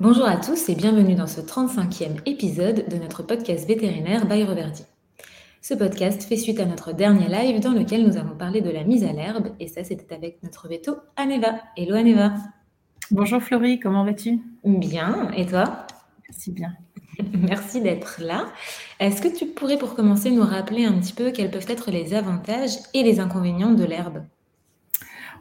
Bonjour à tous et bienvenue dans ce 35e épisode de notre podcast vétérinaire by Reverdy. Ce podcast fait suite à notre dernier live dans lequel nous avons parlé de la mise à l'herbe et ça c'était avec notre veto Aneva. Hello Aneva. Bonjour Florie, comment vas-tu? Bien, et toi? Merci bien. Merci d'être là. Est-ce que tu pourrais pour commencer nous rappeler un petit peu quels peuvent être les avantages et les inconvénients de l'herbe?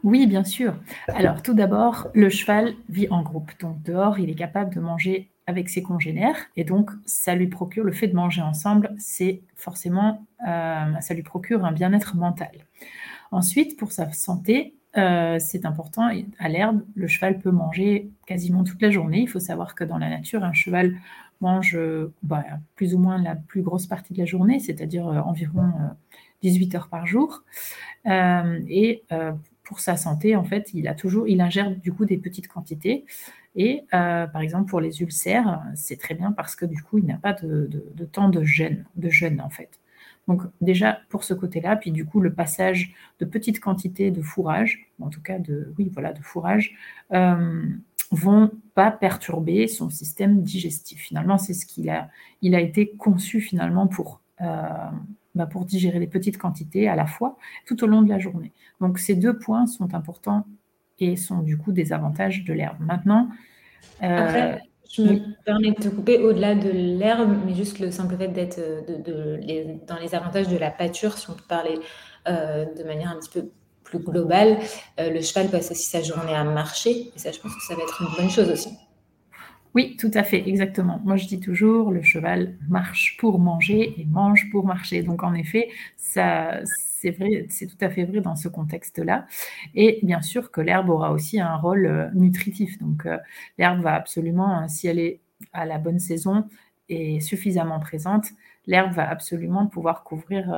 Oui, bien sûr. Alors, tout d'abord, le cheval vit en groupe. Donc, dehors, il est capable de manger avec ses congénères. Et donc, ça lui procure, le fait de manger ensemble, c'est forcément, euh, ça lui procure un bien-être mental. Ensuite, pour sa santé, euh, c'est important, à l'herbe, le cheval peut manger quasiment toute la journée. Il faut savoir que dans la nature, un cheval mange bah, plus ou moins la plus grosse partie de la journée, c'est-à-dire euh, environ 18 heures par jour. et pour sa santé, en fait, il a toujours, il ingère du coup des petites quantités. Et euh, par exemple, pour les ulcères, c'est très bien parce que du coup, il n'a pas de, temps de jeûne, de jeûne en fait. Donc déjà pour ce côté-là, puis du coup le passage de petites quantités de fourrage, en tout cas de oui voilà de fourrage, euh, vont pas perturber son système digestif. Finalement, c'est ce qu'il a, il a été conçu finalement pour. Euh, bah, pour digérer les petites quantités à la fois tout au long de la journée. Donc ces deux points sont importants et sont du coup des avantages de l'herbe. Maintenant, euh, Après, je me permets de te couper au-delà de l'herbe, mais juste le simple fait d'être euh, de, dans les avantages de la pâture, si on peut parler euh, de manière un petit peu plus globale, le cheval passe aussi sa journée à marcher, et ça, je pense que ça va être une bonne chose aussi. Oui, tout à fait, exactement. Moi, je dis toujours, le cheval marche pour manger et mange pour marcher. Donc, en effet, ça, c'est vrai, c'est tout à fait vrai dans ce contexte-là. Et bien sûr que l'herbe aura aussi un rôle euh, nutritif. Donc, euh, l'herbe va absolument, euh, si elle est à la bonne saison et suffisamment présente, l'herbe va absolument pouvoir couvrir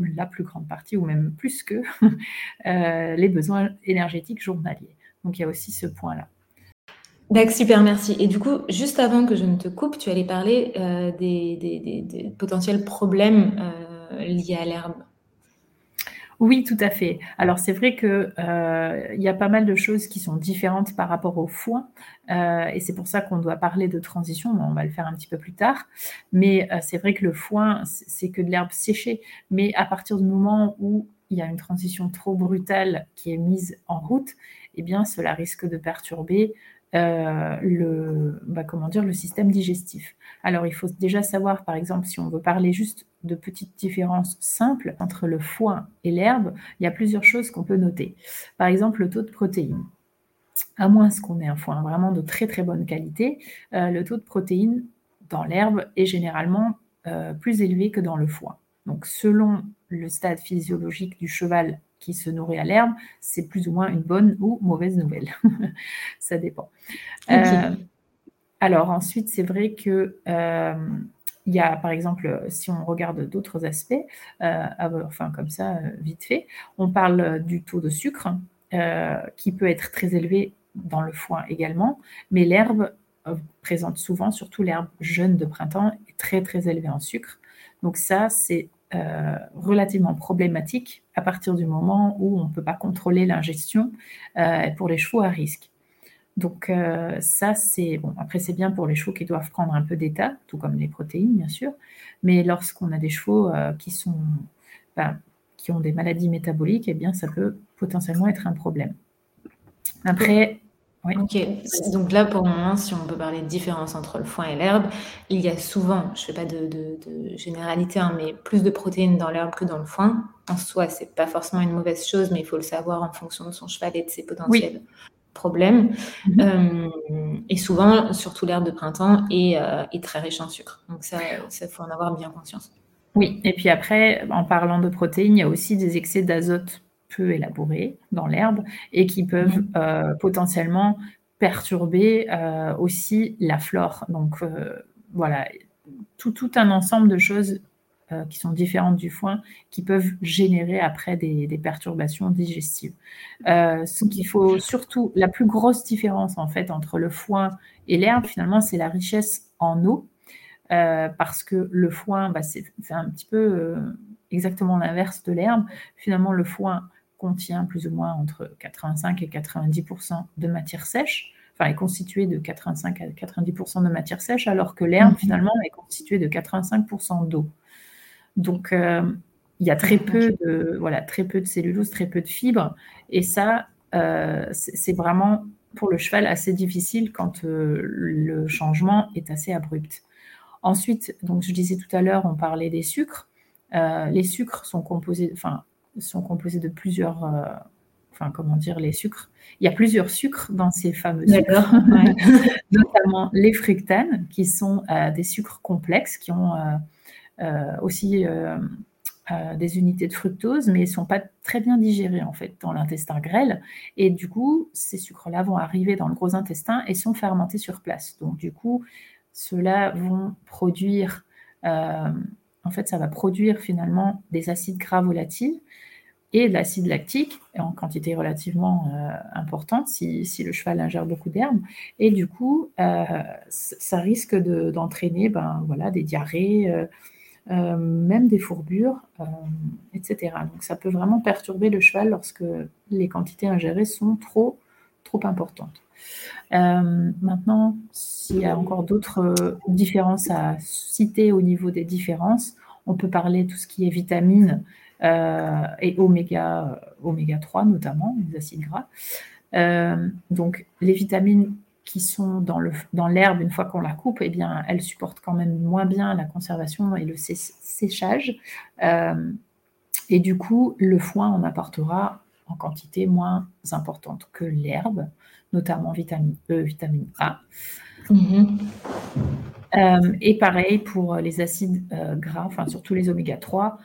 la plus grande partie, ou même plus que, les besoins énergétiques journaliers. Donc, il y a aussi ce point-là. D'accord, super, merci. Et du coup, juste avant que je ne te coupe, tu allais parler euh, des, potentiels problèmes euh, liés à l'herbe. Oui, tout à fait. Alors c'est vrai que euh, il y a pas mal de choses qui sont différentes par rapport au foin, et c'est pour ça qu'on doit parler de transition. on va le faire un petit peu plus tard. Mais c'est vrai que le foin, c'est que de l'herbe séchée. Mais à partir du moment où il y a une transition trop brutale qui est mise en route, eh bien cela risque de perturber euh, le, bah, comment dire, le système digestif. Alors, il faut déjà savoir, par exemple, si on veut parler juste de petites différences simples entre le foin et l'herbe, il y a plusieurs choses qu'on peut noter. Par exemple, le taux de protéines. À moins qu'on ait un foin vraiment de très très bonne qualité, euh, le taux de protéines dans l'herbe est généralement euh, plus élevé que dans le foin. Donc, selon le stade physiologique du cheval qui se nourrit à l'herbe, c'est plus ou moins une bonne ou mauvaise nouvelle. Ça dépend. Euh, alors ensuite, c'est vrai que euh, il y a, par exemple, si on regarde d'autres aspects, euh, enfin comme ça, vite fait, on parle du taux de sucre qui peut être très élevé dans le foin également, mais l'herbe présente souvent, surtout l'herbe jeune de printemps, est très très élevée en sucre. Donc ça, c'est euh, relativement problématique à partir du moment où on ne peut pas contrôler l'ingestion euh, pour les chevaux à risque. Donc euh, ça, c'est bon. Après, c'est bien pour les chevaux qui doivent prendre un peu d'état, tout comme les protéines, bien sûr. Mais lorsqu'on a des chevaux qui sont, ben, qui ont des maladies métaboliques, eh bien, ça peut potentiellement être un problème. Après, Ok, donc là pour le moment, si on peut parler de différence entre le foin et l'herbe, il y a souvent, je ne fais pas de, généralité, hein, mais plus de protéines dans l'herbe que dans le foin. En soi, c'est pas forcément une mauvaise chose, mais il faut le savoir en fonction de son cheval et de ses potentiels problèmes. Mhm. Euh, et souvent, surtout l'herbe de printemps euh, est, très riche en sucre. Donc ça, il faut en avoir bien conscience. Oui, et puis après, en parlant de protéines, il y a aussi des excès d'azote peu élaborés dans l'herbe et qui peuvent mmh. euh, potentiellement perturber euh, aussi la flore. Donc euh, voilà, tout, tout, un ensemble de choses qui sont différentes du foin qui peuvent générer après des, perturbations digestives. ce qu'il faut surtout, la plus grosse différence en fait entre le foin et l'herbe, finalement, c'est la richesse en eau. parce que le foin, bah, c'est un petit peu exactement l'inverse de l'herbe. Finalement, le foin contient plus ou moins entre 85 et 90% de matière sèche, enfin, est constitué de 85 à 90% de matière sèche, alors que l'herbe, mhm. finalement, est constitué de 85% d'eau. Donc, euh, il y a très peu, de, voilà, très peu de cellulose, très peu de fibres. Et ça, euh, c'est vraiment pour le cheval assez difficile quand euh, le changement est assez abrupt. Ensuite, donc je disais tout à l'heure, on parlait des sucres. les sucres sont composés, enfin, sont composés de plusieurs enfin comment dire, les sucres. Il y a plusieurs sucres dans ces fameux sucres, notamment les fructanes, qui sont euh, des sucres complexes, qui ont euh, euh, aussi des unités de fructose, mais ils ne sont pas très bien digérés en fait dans l'intestin grêle. Et du coup, ces sucres-là vont arriver dans le gros intestin et sont fermentés sur place. Donc du coup, ceux-là vont produire, en fait, ça va produire finalement des acides gras volatiles et de l'acide lactique en quantité relativement euh, importante si, le cheval ingère beaucoup d'herbes. Et du coup, euh, ça risque d'entraîner ben, voilà, des diarrhées, euh, même des fourbures, etc. Donc ça peut vraiment perturber le cheval lorsque les quantités ingérées sont trop, trop importantes. maintenant, s'il y a encore d'autres différences à citer au niveau des différences, on peut parler de tout ce qui est vitamines et oméga, oméga 3 notamment, les acides gras. Euh, donc les vitamines qui sont dans l'herbe dans une fois qu'on la coupe, eh bien, elles supportent quand même moins bien la conservation et le séchage. Euh, et du coup, le foin en apportera en quantité moins importante que l'herbe, notamment vitamine E, vitamine A. Mm-hmm. et pareil pour les acides gras, enfin surtout les oméga 3,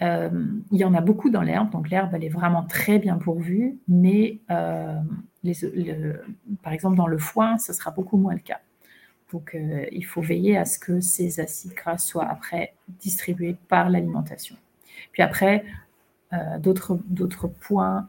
euh, il y en a beaucoup dans l'herbe, donc l'herbe, elle est vraiment très bien pourvue, mais euh, par exemple dans le foin, ce sera beaucoup moins le cas. Donc euh, il faut veiller à ce que ces acides gras soient après distribués par l'alimentation. Puis après, d'autres points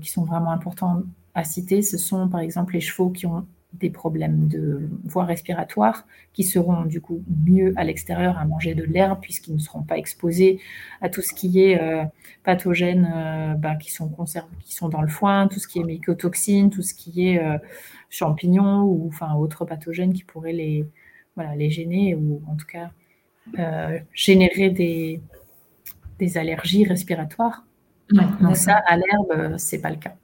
qui sont vraiment importants à citer, ce sont par exemple les chevaux qui ont des problèmes de voie respiratoire qui seront du coup mieux à l'extérieur à manger de l'herbe puisqu'ils ne seront pas exposés à tout ce qui est euh, pathogènes euh, bah, qui, sont qui sont dans le foin, tout ce qui est mycotoxines, tout ce qui est euh, champignons ou enfin autres pathogènes qui pourraient les, voilà, les gêner ou en tout cas générer des, des allergies respiratoires. Donc ça, à l'herbe, c'est pas le cas.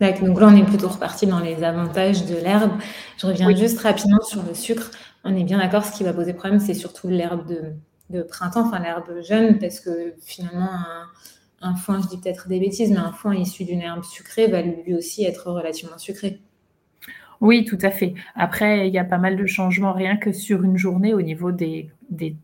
Donc là, on est plutôt reparti dans les avantages de l'herbe. Je reviens juste rapidement sur le sucre. On est bien d'accord, ce qui va poser problème, c'est surtout l'herbe de, printemps, enfin l'herbe jeune, parce que finalement, un, foin, je dis peut-être des bêtises, mais un foin issu d'une herbe sucrée va lui aussi être relativement sucré. Oui, tout à fait. Après, il y a pas mal de changements rien que sur une journée au niveau des,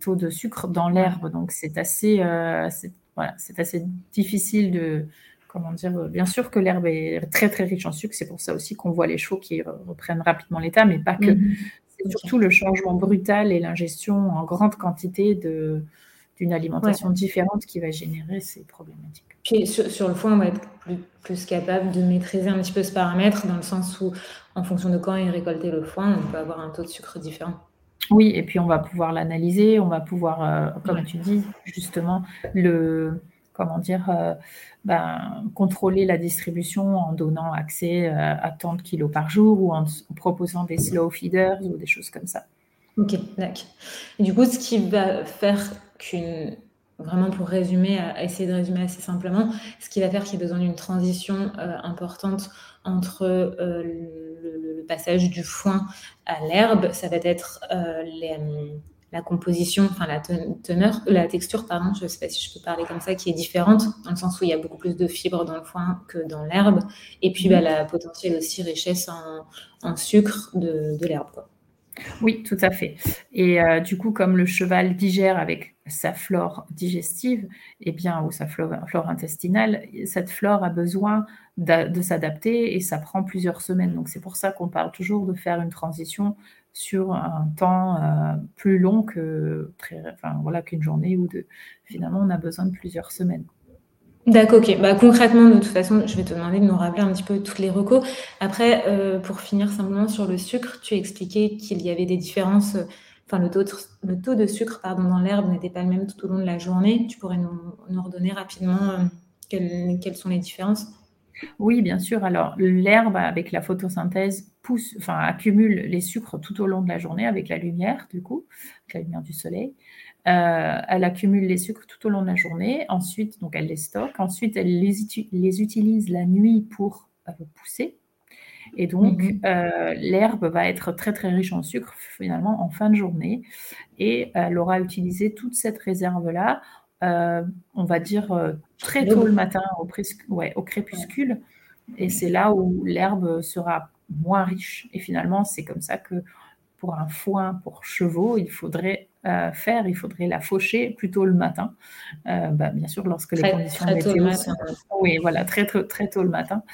taux de sucre dans l'herbe. Donc, c'est assez, euh, voilà, c'est assez difficile de, comment dire, euh, bien sûr que l'herbe est très très riche en sucre, c'est pour ça aussi qu'on voit les chevaux qui reprennent rapidement l'état, mais pas que. Mhm. C'est surtout le changement brutal et l'ingestion en grande quantité de, d'une alimentation différente qui va générer ces problématiques. Puis sur, le foin, on va être plus, capable de maîtriser un petit peu ce paramètre, dans le sens où, en fonction de quand est récolté le foin, on peut avoir un taux de sucre différent. Oui, et puis on va pouvoir l'analyser, on va pouvoir, euh, comme tu dis, justement, le, comment dire, euh, ben, contrôler la distribution en donnant accès euh, à tant de kilos par jour ou en, proposant des slow feeders ou des choses comme ça. Ok, d'accord. du coup, ce qui va faire qu'une, vraiment pour résumer, essayer de résumer assez simplement, ce qui va faire qu'il y ait besoin d'une transition euh, importante entre le, passage du foin à l'herbe, ça va être les la composition, enfin la teneur, la texture, pardon, je ne sais pas si je peux parler comme ça, qui est différente, dans le sens où il y a beaucoup plus de fibres dans le foin que dans l'herbe, et puis bah, la potentielle aussi richesse en, sucre de, l'herbe. Oui, tout à fait. Et euh, du coup, comme le cheval digère avec sa flore digestive, eh bien, ou sa flore, intestinale, cette flore a besoin de s'adapter et ça prend plusieurs semaines. Donc, c'est pour ça qu'on parle toujours de faire une transition sur un temps euh, plus long que enfin, voilà, qu'une journée ou deux. Finalement, on a besoin de plusieurs semaines. D'accord, ok. Bah, concrètement, de toute façon, je vais te demander de nous rappeler un petit peu toutes les recos. Après, euh, pour finir simplement sur le sucre, tu as expliqué qu'il y avait des différences, enfin le taux de, le taux de sucre pardon, dans l'herbe n'était pas le même tout au long de la journée. Tu pourrais nous, nous redonner rapidement euh, quelles, quelles sont les différences? Oui, bien sûr. Alors, l'herbe, avec la photosynthèse, pousse, enfin accumule les sucres tout au long de la journée avec la lumière, du coup, avec la lumière du soleil. Euh, elle accumule les sucres tout au long de la journée. Ensuite, donc elle les stocke. Ensuite, elle les, les utilise la nuit pour euh, pousser. Et donc, mhm. euh, l'herbe va être très très riche en sucre finalement en fin de journée. Et elle aura utilisé toute cette réserve-là, on va dire très tôt le matin, au, ouais, au crépuscule. Et c'est là où l'herbe sera moins riche. Et finalement, c'est comme ça que pour un foin pour chevaux, il faudrait euh, faire, il faudrait la faucher plutôt le matin. Euh, bah, bien sûr, lorsque les conditions météo sont... Oui, voilà, très, très, très tôt le matin.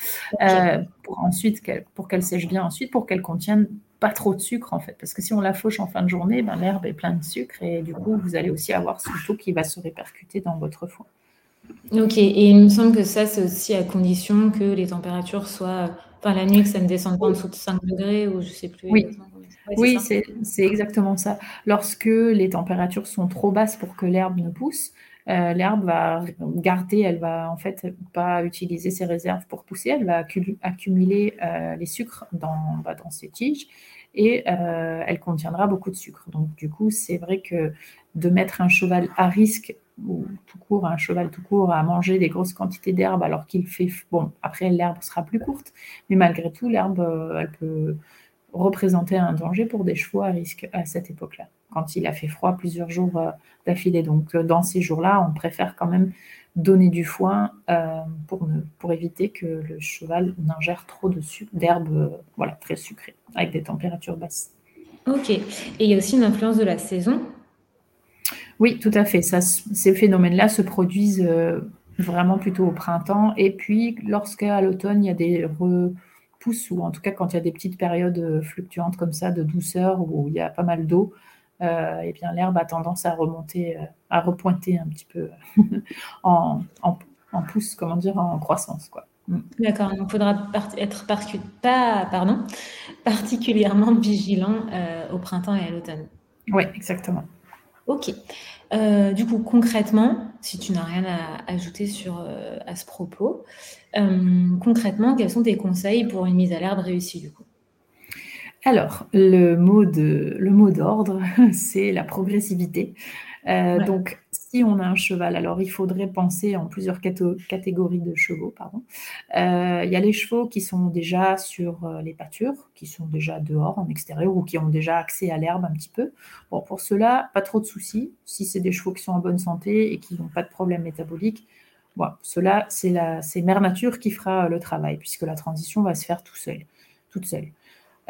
Euh, pour ensuite, qu'elle, pour qu'elle sèche bien ensuite, pour qu'elle contienne pas trop de sucre en fait. Parce que si on la fauche en fin de journée, ben, l'herbe est pleine de sucre et du coup, vous allez aussi avoir ce taux qui va se répercuter dans votre foin. Ok, et il me semble que ça, c'est aussi à condition que les températures soient. Enfin, la nuit, que ça ne descende pas en dessous de 5 degrés ou je sais plus. Oui, oui c'est exactement ça. Lorsque les températures sont trop basses pour que l'herbe ne pousse, euh, l'herbe va garder, elle va en fait pas utiliser ses réserves pour pousser, elle va accumuler euh, les sucres dans, bah, dans ses tiges et euh, elle contiendra beaucoup de sucre. Donc du coup, c'est vrai que de mettre un cheval à risque ou tout court, un cheval tout court, à manger des grosses quantités d'herbe alors qu'il fait... Bon, après, l'herbe sera plus courte, mais malgré tout, l'herbe, euh, elle peut représenter un danger pour des chevaux à risque à cette époque-là, quand il a fait froid plusieurs jours euh, d'affilée. Donc, euh, dans ces jours-là, on préfère quand même donner du foin pour, pour éviter que le cheval n'ingère trop d'herbe voilà, très sucrée, avec des températures basses. Ok. Et il y a aussi une influence de la saison oui, tout à fait. ces phénomènes-là se produisent euh, vraiment plutôt au printemps. Et puis, lorsqu'à l'automne, il y a des repousses, ou en tout cas quand il y a des petites périodes euh, fluctuantes comme ça de douceur, où il y a pas mal d'eau, euh, eh bien l'herbe a tendance à remonter, à repointer un petit peu en, en, pousse, comment dire, en croissance. Quoi. Mm. D'accord, donc il faudra être pas, pardon, particulièrement vigilant au printemps et à l'automne. Oui, exactement. Ok. Euh, du coup, concrètement, si tu n'as rien à ajouter sur, euh, à ce propos, euh, concrètement, quels sont tes conseils pour une mise à l'herbe réussie du coup? Alors, le mot d'ordre, c'est la progressivité. Donc, si on a un cheval, alors il faudrait penser en plusieurs catégories de chevaux. Pardon. Euh, il y a les chevaux qui sont déjà sur euh, les pâtures, qui sont déjà dehors, en extérieur, ou qui ont déjà accès à l'herbe un petit peu. Bon, pour cela, pas trop de soucis. Si c'est des chevaux qui sont en bonne santé et qui n'ont pas de problème métabolique, bon, cela, c'est Mère Nature qui fera le travail, puisque la transition va se faire tout seul, toute seule.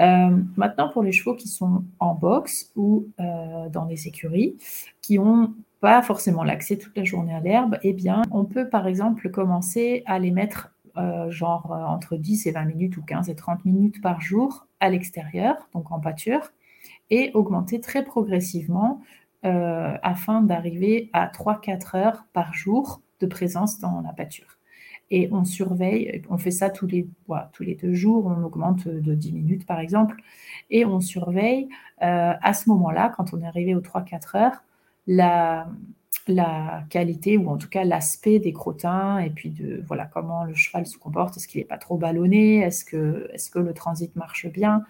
Euh, maintenant, pour les chevaux qui sont en boxe ou dans des écuries, qui ont pas forcément l'accès toute la journée à l'herbe, eh bien, on peut par exemple commencer à les mettre euh, genre euh, entre 10 et 20 minutes ou 15 et 30 minutes par jour à l'extérieur, donc en pâture, et augmenter très progressivement euh, afin d'arriver à 3-4 heures par jour de présence dans la pâture. Et on surveille, on fait ça tous les, tous les deux jours, on augmente de 10 minutes par exemple, et on surveille à ce moment-là, quand on est arrivé aux 3-4 heures, la, la qualité ou en tout cas l'aspect des crottins et puis de voilà comment le cheval se comporte. Est-ce qu'il n'est pas trop ballonné? Est-ce que, est que le transit marche bien?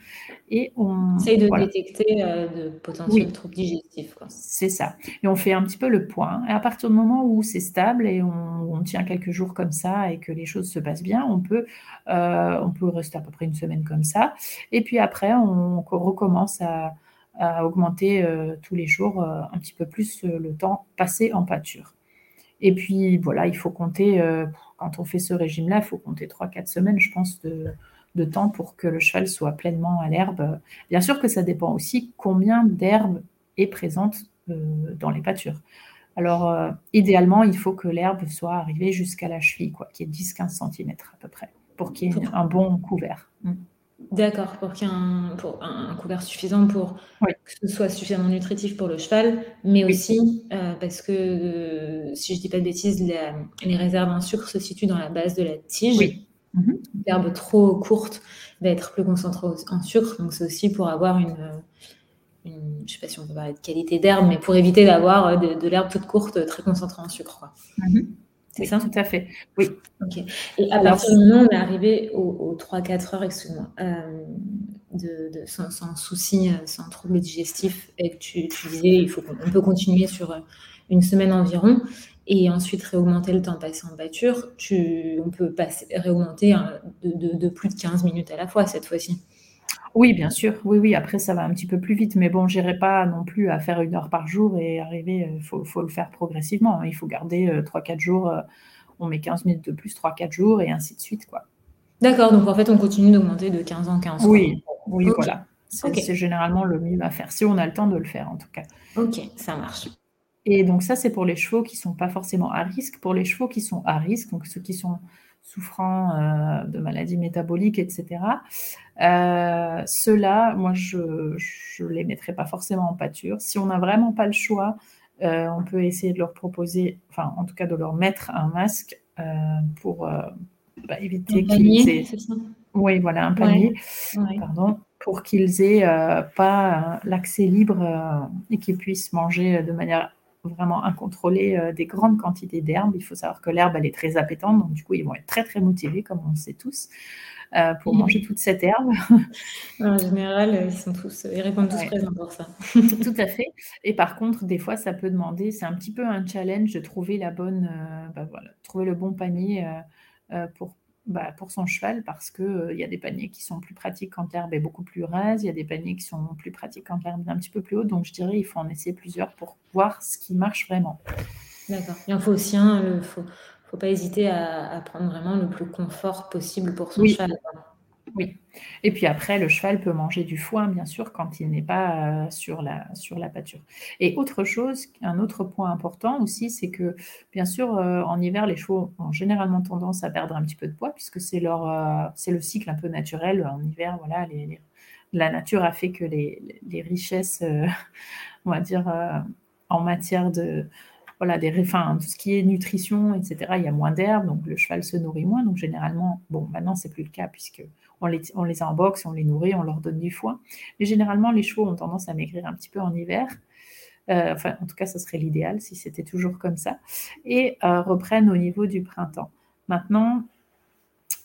Et on essaye de détecter euh, de potentiels troubles digestifs. C'est ça. Et on fait un petit peu le point. Et à partir du moment où c'est stable et on, tient quelques jours comme ça et que les choses se passent bien, on peut, euh, on peut rester à peu près une semaine comme ça. Et puis après, on recommence à à augmenter euh, tous les jours euh, un petit peu plus euh, le temps passé en pâture. Et puis voilà, il faut compter, quand on fait ce régime-là, il faut compter 3-4 semaines, je pense, de, de, temps pour que le cheval soit pleinement à l'herbe. Bien sûr que ça dépend aussi combien d'herbe est présente dans les pâtures. Alors, idéalement, il faut que l'herbe soit arrivée jusqu'à la cheville, quoi, qui est 10-15 cm à peu près, pour qu'il y ait un bon couvert. Mm. D'accord, pour qu'il y ait un, pour un, couvert suffisant pour que ce soit suffisamment nutritif pour le cheval, mais aussi euh, parce que, euh, si je ne dis pas de bêtises, les réserves en sucre se situent dans la base de la tige. Mhm. L'herbe trop courte va être plus concentrée en sucre, donc c'est aussi pour avoir une, je ne sais pas si on peut parler de qualité d'herbe, mais pour éviter d'avoir de, l'herbe toute courte très concentrée en sucre. Mhm. C'est ça Tout à fait, oui. Et à partir du moment où on est arrivé aux, 3-4 heures, excuse-moi, euh, de, sans, souci, sans trouble digestif, et que tu, disais il faut qu'on peut continuer sur une semaine environ, et ensuite réaugmenter le temps passé en pâture, tu, on peut passer, réaugmenter hein, de, de, plus de 15 minutes à la fois cette fois-ci. Oui, bien sûr. Oui, oui. Après, ça va un petit peu plus vite. Mais bon, j'irai pas non plus à faire une heure par jour et arriver. Il euh, faut, le faire progressivement. Hein. Il faut garder 3-4 euh, jours. Euh, on met 15 minutes de plus, 3-4 jours et ainsi de suite. quoi. D'accord. Donc, en fait, on continue d'augmenter de 15 en 15. Oui, oui, voilà. C'est généralement le mieux à faire, si on a le temps de le faire, en tout cas. Ok, ça marche. Et donc, ça, c'est pour les chevaux qui ne sont pas forcément à risque. Pour les chevaux qui sont à risque, donc ceux qui sont souffrant euh, de maladies métaboliques, etc. Euh, Ceux-là, moi, je ne les mettrai pas forcément en pâture. Si on n'a vraiment pas le choix, euh, on peut essayer de leur proposer, enfin, en tout cas, de leur mettre un masque pour bah, éviter qu'ils aient... Oui, voilà, un panier, pardon, pour qu'ils aient pas l'accès libre et qu'ils puissent manger de manière vraiment incontrôlé euh, des grandes quantités d'herbe. Il faut savoir que l'herbe, elle est très appétante, donc du coup, ils vont être très, très motivés, comme on le sait tous, euh, pour manger toute cette herbe. En général, ils, sont tous, ils répondent tous présents pour ça. Tout à fait. Et par contre, des fois, ça peut demander, c'est un petit peu un challenge de trouver la bonne, euh, bah voilà, trouver le bon panier pour bah, pour son cheval parce qu'il euh, y a des paniers qui sont plus pratiques quand l'herbe est beaucoup plus rase, il y a des paniers qui sont plus pratiques quand l'herbe est un petit peu plus haute. Donc je dirais il faut en essayer plusieurs pour voir ce qui marche vraiment. D'accord. Il en faut aussi un, il ne faut, faut, pas hésiter à, à, prendre vraiment le plus confort possible pour son cheval. Oui. Et puis après, le cheval peut manger du foin, bien sûr, quand il n'est pas euh, sur, la, sur la pâture. Et autre chose, un autre point important aussi, c'est que, bien sûr, euh, en hiver, les chevaux ont généralement tendance à perdre un petit peu de poids, puisque c'est leur, euh, c'est le cycle un peu naturel. En hiver, voilà, la nature a fait que les, les richesses, on va dire, en matière de, voilà, des, enfin, tout ce qui est nutrition, etc. Il y a moins d'herbe, donc le cheval se nourrit moins. Donc généralement, bon, maintenant c'est plus le cas puisque on les, on on les nourrit, on leur donne du foin. Mais généralement, les chevaux ont tendance à maigrir un petit peu en hiver. Euh, enfin, en tout cas, ce serait l'idéal si c'était toujours comme ça. Et euh, reprennent au niveau du printemps. Maintenant,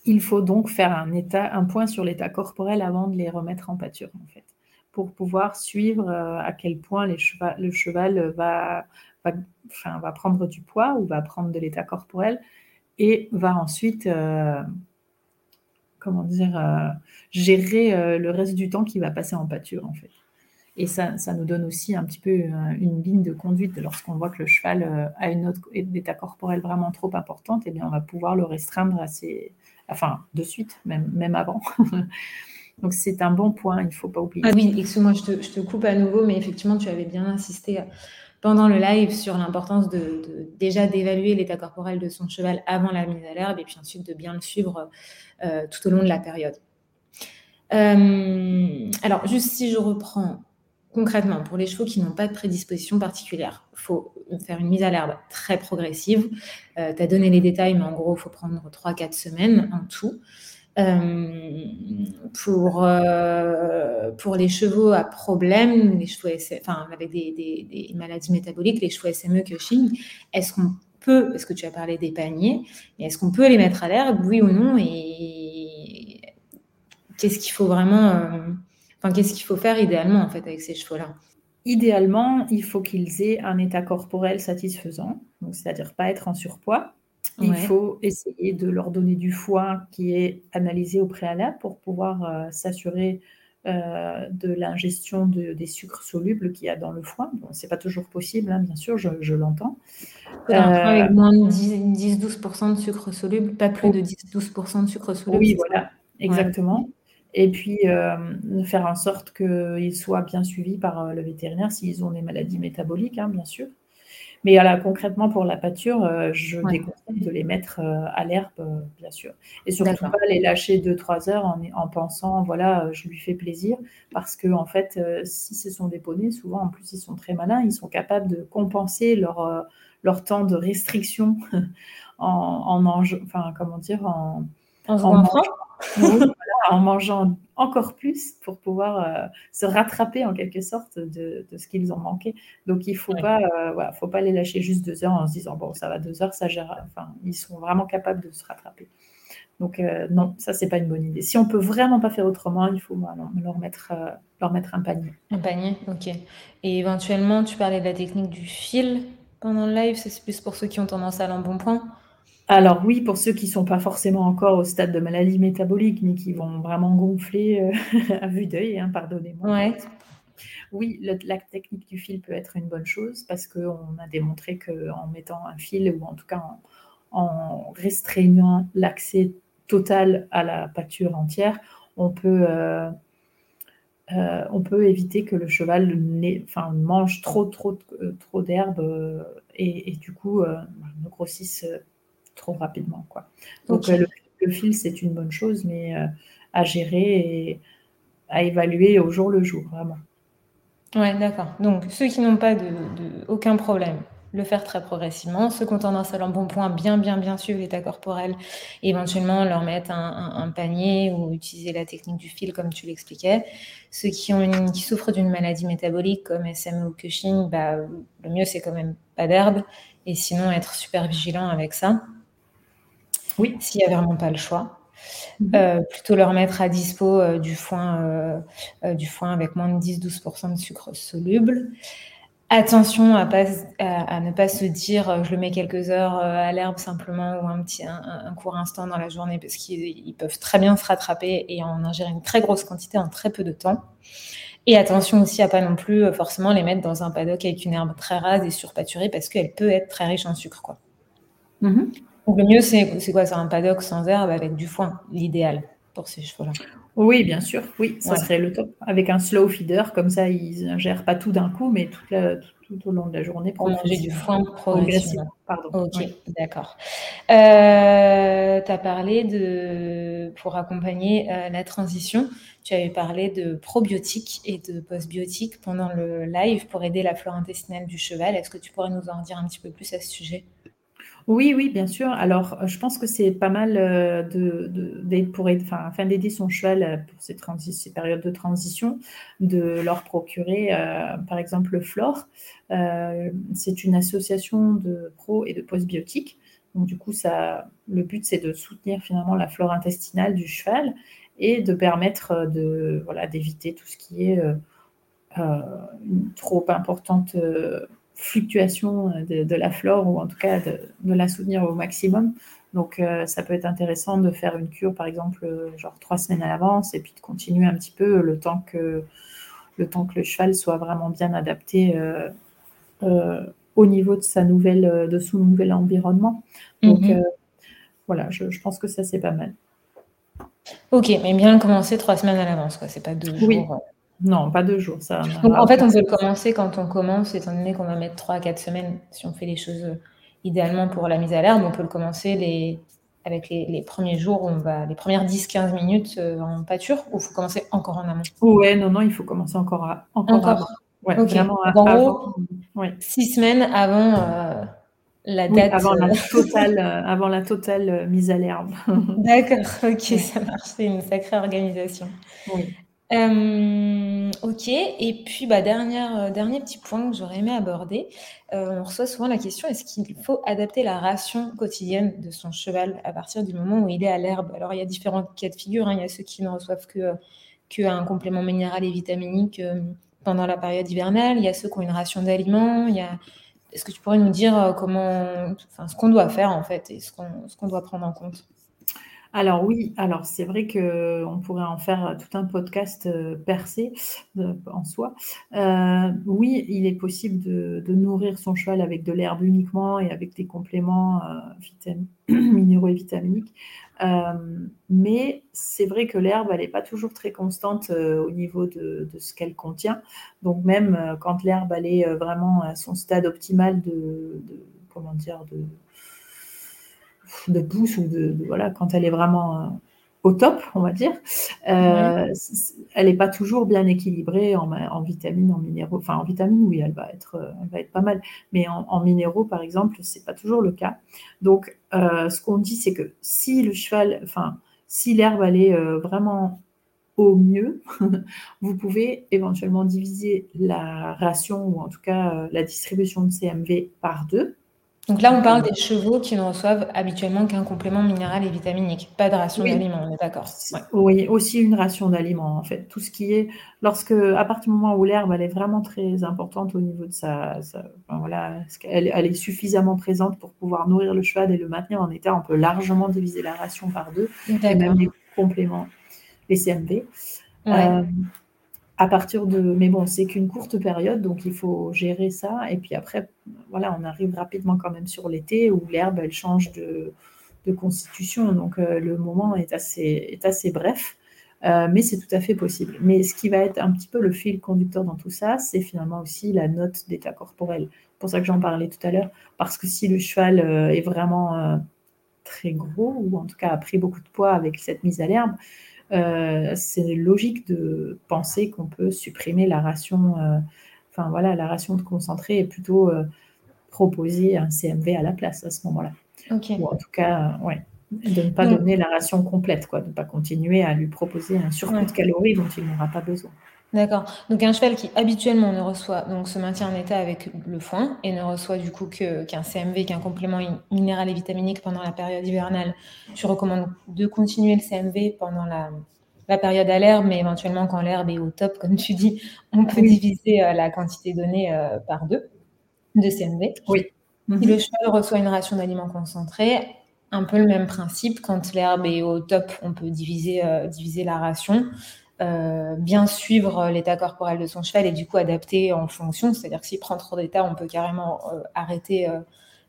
il faut donc faire un, point sur l'état corporel avant de les remettre en pâture, en fait, pour pouvoir suivre euh, à quel point le cheval va prendre du poids ou va prendre de l'état corporel et va ensuite comment dire, euh, gérer euh, le reste du temps qui va passer en pâture, en fait. Et ça, ça nous donne aussi un petit peu euh, une ligne de conduite lorsqu'on voit que le cheval a une autre état corporel vraiment trop importante, et eh bien on va pouvoir le restreindre assez, enfin de suite, même, même avant. Donc c'est un bon point, il ne faut pas oublier. Ah oui, excuse-moi, je te, je te, coupe à nouveau, mais effectivement, tu avais bien insisté pendant le live sur l'importance de, déjà d'évaluer l'état corporel de son cheval avant la mise à l'herbe et puis ensuite de bien le suivre euh, tout au long de la période. Euh, alors, juste si je reprends concrètement, pour les chevaux qui n'ont pas de prédisposition particulière, il faut faire une mise à l'herbe très progressive. Euh, tu as donné les détails, mais en gros, il faut prendre 3-4 semaines en tout. Euh, pour, euh, pour les chevaux à problème, les chevaux enfin, avec des, maladies métaboliques, les chevaux SME, Cushing, est-ce qu'on peut, parce que tu as parlé des paniers, est-ce qu'on peut les mettre à l'herbe, oui ou non Et qu'est-ce qu'il faut vraiment, euh, enfin, qu'est-ce qu'il faut faire idéalement en fait avec ces chevaux-là? Idéalement, il faut qu'ils aient un état corporel satisfaisant, c'est-à-dire pas être en surpoids, il faut essayer de leur donner du foin qui est analysé au préalable pour pouvoir euh, s'assurer euh, de l'ingestion de, des sucres solubles qu'il y a dans le foin. Bon, ce n'est pas toujours possible, hein, bien sûr, je, l'entends. Euh, avec moins de 10-12% de sucre soluble, pas plus de 10-12% de sucre soluble. Oui, voilà, exactement. Et puis, faire en sorte qu'ils soient bien suivis par le vétérinaire s'ils ont des maladies métaboliques, hein, bien sûr. Mais concrètement, pour la pâture, euh, je déconseille de les mettre euh, à l'herbe, euh, bien sûr. Et surtout pas les lâcher 2-3 heures en, en, pensant, voilà, je lui fais plaisir. Parce que, en fait, si ce sont des poneys, souvent, en plus, ils sont très malins, ils sont capables de compenser leur, leur temps de restriction en, en enfin, comment dire, en, en, en mangeant encore plus pour pouvoir euh, se rattraper en quelque sorte de, ce qu'ils ont manqué. Donc il ne faut, pas, euh, faut pas les lâcher juste deux heures en se disant bon ça va deux heures, ça gère. Enfin, ils sont vraiment capables de se rattraper. Donc euh, non, ça c'est pas une bonne idée. Si on peut vraiment pas faire autrement, il faut leur mettre, leur mettre un panier. Un panier, ok. Et éventuellement, tu parlais de la technique du fil pendant le live, c'est plus pour ceux qui ont tendance à l'embonpoint. Alors oui, pour ceux qui ne sont pas forcément encore au stade de maladie métabolique, mais qui vont vraiment gonfler euh, à vue d'œil, hein, pardonnez-moi. Oui, la technique du fil peut être une bonne chose parce qu'on a démontré qu'en mettant un fil, ou en tout cas en, restreignant l'accès total à la pâture entière, on peut, euh, euh, on peut éviter que le cheval enfin, mange trop, trop, trop d'herbe et, du coup ne grossisse trop rapidement. Quoi. Donc euh, le, fil, c'est une bonne chose, mais euh, à gérer et à évaluer au jour le jour, vraiment. Ouais, d'accord. Donc ceux qui n'ont pas de, aucun problème, le faire très progressivement. Ceux qui ont tendance à l'embonpoint, bien, bien, bien suivre l'état corporel, éventuellement leur mettre un, panier ou utiliser la technique du fil comme tu l'expliquais. Ceux qui, ont une, qui souffrent d'une maladie métabolique comme SMA ou Cushing, bah, le mieux c'est quand même pas d'herbe et sinon être super vigilant avec ça. Oui. S'il n'y a vraiment pas le choix. Mhm. Euh, plutôt leur mettre à dispo euh, du, foin, euh, du foin avec moins de 10-12% de sucre soluble. Attention à, pas, à, ne pas se dire je le mets quelques heures à l'herbe simplement ou un, petit, un, court instant dans la journée parce qu'ils peuvent très bien se rattraper et en ingérer une très grosse quantité en très peu de temps. Et attention aussi à pas non plus forcément les mettre dans un paddock avec une herbe très rase et surpâturée parce qu'elle peut être très riche en sucre. Quoi. Mhm. Donc le mieux, c'est quoi? C'est un paddock sans herbe avec du foin, l'idéal pour ces chevaux-là. Oui, bien sûr. Oui, ça serait le top. Avec un slow feeder, comme ça, ils n'ingèrent pas tout d'un coup, mais tout, au long de la journée. Pour manger du foin progressivement. Pardon. Ok, d'accord. Euh, tu as parlé de, pour accompagner euh, la transition, tu avais parlé de probiotiques et de postbiotiques pendant le live pour aider la flore intestinale du cheval. Est-ce que tu pourrais nous en dire un petit peu plus à ce sujet? Oui, oui, bien sûr. Alors, euh, je pense que c'est pas mal euh, de, pour enfin, afin d'aider son cheval euh, pour ces, périodes de transition, de leur procurer, par exemple, le Flore. c'est une association de pro et de postbiotiques. Donc, du coup, ça, le but, c'est de soutenir finalement la flore intestinale du cheval et de permettre de, voilà, d'éviter tout ce qui est une trop importante euh, de, la flore ou en tout cas de, la soutenir au maximum. Donc euh, ça peut être intéressant de faire une cure par exemple euh, genre trois semaines à l'avance et puis de continuer un petit peu le temps que le, temps que le cheval soit vraiment bien adapté au niveau de sa nouvelle de son nouvel environnement. Donc mhm. voilà, je, pense que ça c'est pas mal. Ok, mais bien commencer trois semaines à l'avance, quoi. C'est pas deux jours. Non, pas deux jours. Ça, en fait, on peut le commencer quand on commence, étant donné qu'on va mettre trois à quatre semaines, si on fait les choses euh, idéalement pour la mise à l'herbe, on peut le commencer les, avec les, premiers jours, on va, les premières 10-15 minutes euh, en pâture, ou il faut commencer encore en amont? Ouais, non, non, il faut commencer encore, à, encore, Avant. Ouais, vraiment avant, six semaines avant euh, la date. avant, la totale, avant la totale mise à l'herbe. D'accord, ok, ça marche, c'est une sacrée organisation. Oui. Euh, ok, et puis bah, dernière, euh, dernier petit point que j'aurais aimé aborder. Euh, on reçoit souvent la question est-ce qu'il faut adapter la ration quotidienne de son cheval à partir du moment où il est à l'herbe? Alors il y a différents cas de figure. Hein. Il y a ceux qui ne reçoivent que, un complément minéral et vitaminique pendant la période hivernale. Il y a ceux qui ont une ration d'aliments. Il y a... Est-ce que tu pourrais nous dire comment, enfin, ce qu'on doit faire en fait et ce qu'on, qu'on doit prendre en compte? Alors oui, alors c'est vrai qu'on pourrait en faire tout un podcast euh, percé euh, en soi. Euh, oui, il est possible de, nourrir son cheval avec de l'herbe uniquement et avec des compléments minéraux et vitaminiques. mais c'est vrai que l'herbe, n'est pas toujours très constante au niveau de, ce qu'elle contient. Donc même quand l'herbe, est vraiment à son stade optimal de comment dire, de de pouce ou de, voilà quand elle est vraiment euh, au top, on va dire, euh, elle n'est pas toujours bien équilibrée en, vitamines, en minéraux. Enfin, en vitamines, oui, elle va être, euh, elle va être pas mal. Mais en, minéraux, par exemple, c'est pas toujours le cas. Donc, ce qu'on dit, c'est que si le cheval, enfin, Si l'herbe, est vraiment au mieux, vous pouvez éventuellement diviser la ration ou en tout cas la distribution de CMV par deux donc là, on parle des chevaux qui ne reçoivent habituellement qu'un complément minéral et vitaminique, pas de ration d'aliments, on est d'accord. Oui, aussi une ration d'aliments, en fait. Tout ce qui est, lorsque, à partir du moment où l'herbe, elle est vraiment très importante au niveau de sa, voilà, elle, elle, est suffisamment présente pour pouvoir nourrir le cheval et le maintenir en état, on peut largement diviser la ration par deux, et même les compléments, les. Euh, à partir de. Mais bon, c'est qu'une courte période, donc il faut gérer ça. Et puis après, voilà, on arrive rapidement quand même sur l'été où l'herbe, elle change de, constitution. Donc euh, le moment est assez, est assez bref. Euh, mais c'est tout à fait possible. Mais ce qui va être un petit peu le fil conducteur dans tout ça, c'est finalement aussi la note d'état corporel. C'est pour ça que j'en parlais tout à l'heure, parce que si le cheval euh, est vraiment très gros, ou en tout cas a pris beaucoup de poids avec cette mise à l'herbe, euh, c'est logique de penser qu'on peut supprimer la ration, euh, enfin voilà, la ration de concentré et plutôt euh, proposer un CMV à la place à ce moment-là. Ou en tout cas, ouais, de ne pas donner la ration complète, quoi, de ne pas continuer à lui proposer un surplus de calories dont il n'aura pas besoin. D'accord. Donc un cheval qui habituellement ne reçoit, donc se maintient en état avec le foin et ne reçoit du coup qu'un CMV, qu'un complément minéral et vitaminique pendant la période hivernale, je recommande de continuer le CMV pendant la, période à l'herbe, mais éventuellement quand l'herbe est au top, comme tu dis, on peut diviser euh, la quantité donnée euh, par deux de CMV. Oui. Si le cheval reçoit une ration d'aliments concentrés, un peu le même principe. Quand l'herbe est au top, on peut diviser, euh, diviser la ration. Euh, bien suivre l'état corporel de son cheval et du coup adapter en fonction. C'est-à-dire que s'il prend trop d'état, on peut carrément euh, arrêter euh,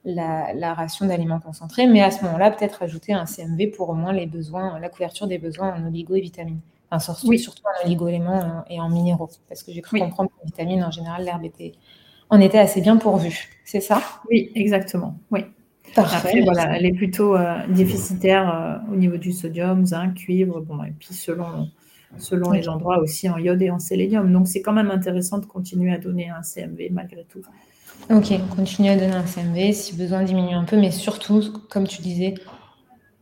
la, ration d'aliments concentrés, mais à ce moment-là, peut-être ajouter un CMV pour au moins les besoins, la couverture des besoins en oligo et vitamines. Enfin, surtout, oui. surtout en oligo-éléments et en minéraux. Parce que j'ai cru comprendre que les vitamines, en général, l'herbe était, en était assez bien pourvue. C'est ça? Oui, exactement. Oui. Parfait. voilà, elle est plutôt déficitaire au niveau du sodium, zinc, cuivre, bon, et puis selon selon les endroits aussi en iode et en sélénium. Donc c'est quand même intéressant de continuer à donner un CMV malgré tout. Ok, continuer à donner un CMV si besoin diminuer un peu, mais surtout, comme tu disais,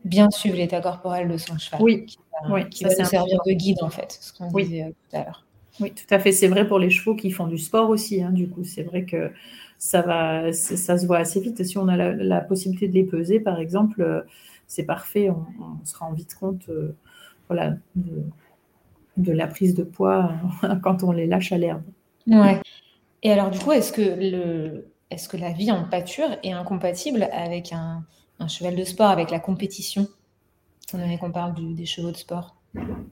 bien suivre l'état corporel de son cheval. Oui, qui va, qui va servir de guide en fait, ce qu'on disait euh, tout à l'heure. Oui, tout à fait. C'est vrai pour les chevaux qui font du sport aussi. Hein, du coup, c'est vrai que ça va, ça se voit assez vite. Si on a la, possibilité de les peser, par exemple, euh, c'est parfait. On, on, se rend vite compte, euh, voilà, de, de la prise de poids quand on les lâche à l'herbe. Ouais. Et alors, du coup, est-ce que, la vie en pâture est incompatible avec un, cheval de sport, avec la compétition? On aimerait qu'on parle des chevaux de sport.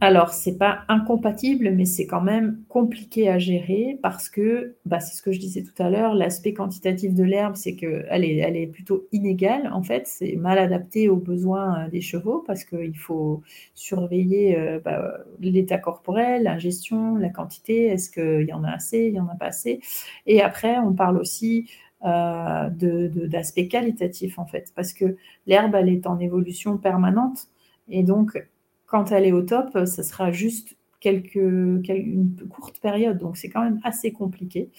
Alors, c'est pas incompatible, mais c'est quand même compliqué à gérer parce que, bah, c'est ce que je disais tout à l'heure, l'aspect quantitatif de l'herbe, c'est qu'elle est, elle est plutôt inégale. En fait, c'est mal adapté aux besoins euh, des chevaux parce qu'il faut surveiller euh, bah, l'état corporel, l'ingestion, la quantité, est-ce qu'il y en a assez, il y en a pas assez? Et après, on parle aussi euh, d'aspect qualitatif, en fait, parce que l'herbe, elle est en évolution permanente. Et donc, quand elle est au top, ça sera juste quelques, une courte période. Donc, c'est quand même assez compliqué.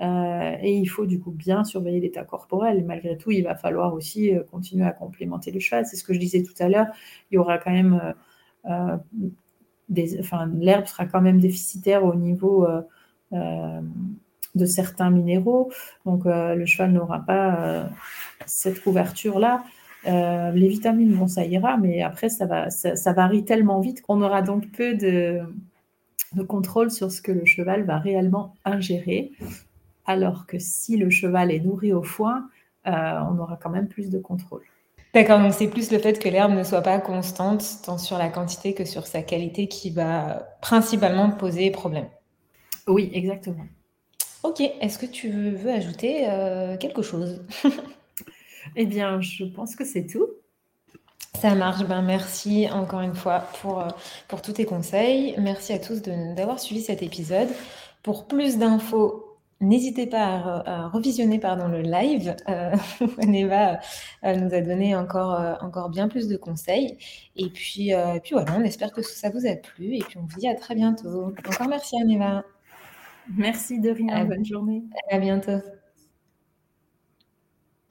Euh, et il faut du coup bien surveiller l'état corporel. malgré tout, il va falloir aussi euh, continuer à complémenter le cheval. C'est ce que je disais tout à l'heure. Il y aura quand même euh, des, enfin, l'herbe sera quand même déficitaire au niveau de certains minéraux. Donc, le cheval n'aura pas cette couverture-là. Euh, les vitamines, bon, ça ira, mais après, ça, va, ça, varie tellement vite qu'on aura donc peu de, contrôle sur ce que le cheval va réellement ingérer. Alors que si le cheval est nourri au foin, euh, on aura quand même plus de contrôle. D'accord, donc c'est plus le fait que l'herbe ne soit pas constante, tant sur la quantité que sur sa qualité, qui va principalement poser problème. Oui, exactement. Ok, est-ce que tu veux ajouter euh, quelque chose? Eh bien, je pense que c'est tout. Ça marche. Ben, merci encore une fois pour, euh, pour tous tes conseils. Merci à tous d'avoir suivi cet épisode. Pour plus d'infos, n'hésitez pas à, revisionner pardon, le live. Euh, Neva euh, nous a donné encore, euh, encore bien plus de conseils. Et puis, puis voilà, on espère que ça vous a plu. Et puis on vous dit à très bientôt. Encore merci Neva. Merci de rien. Bonne journée. À bientôt.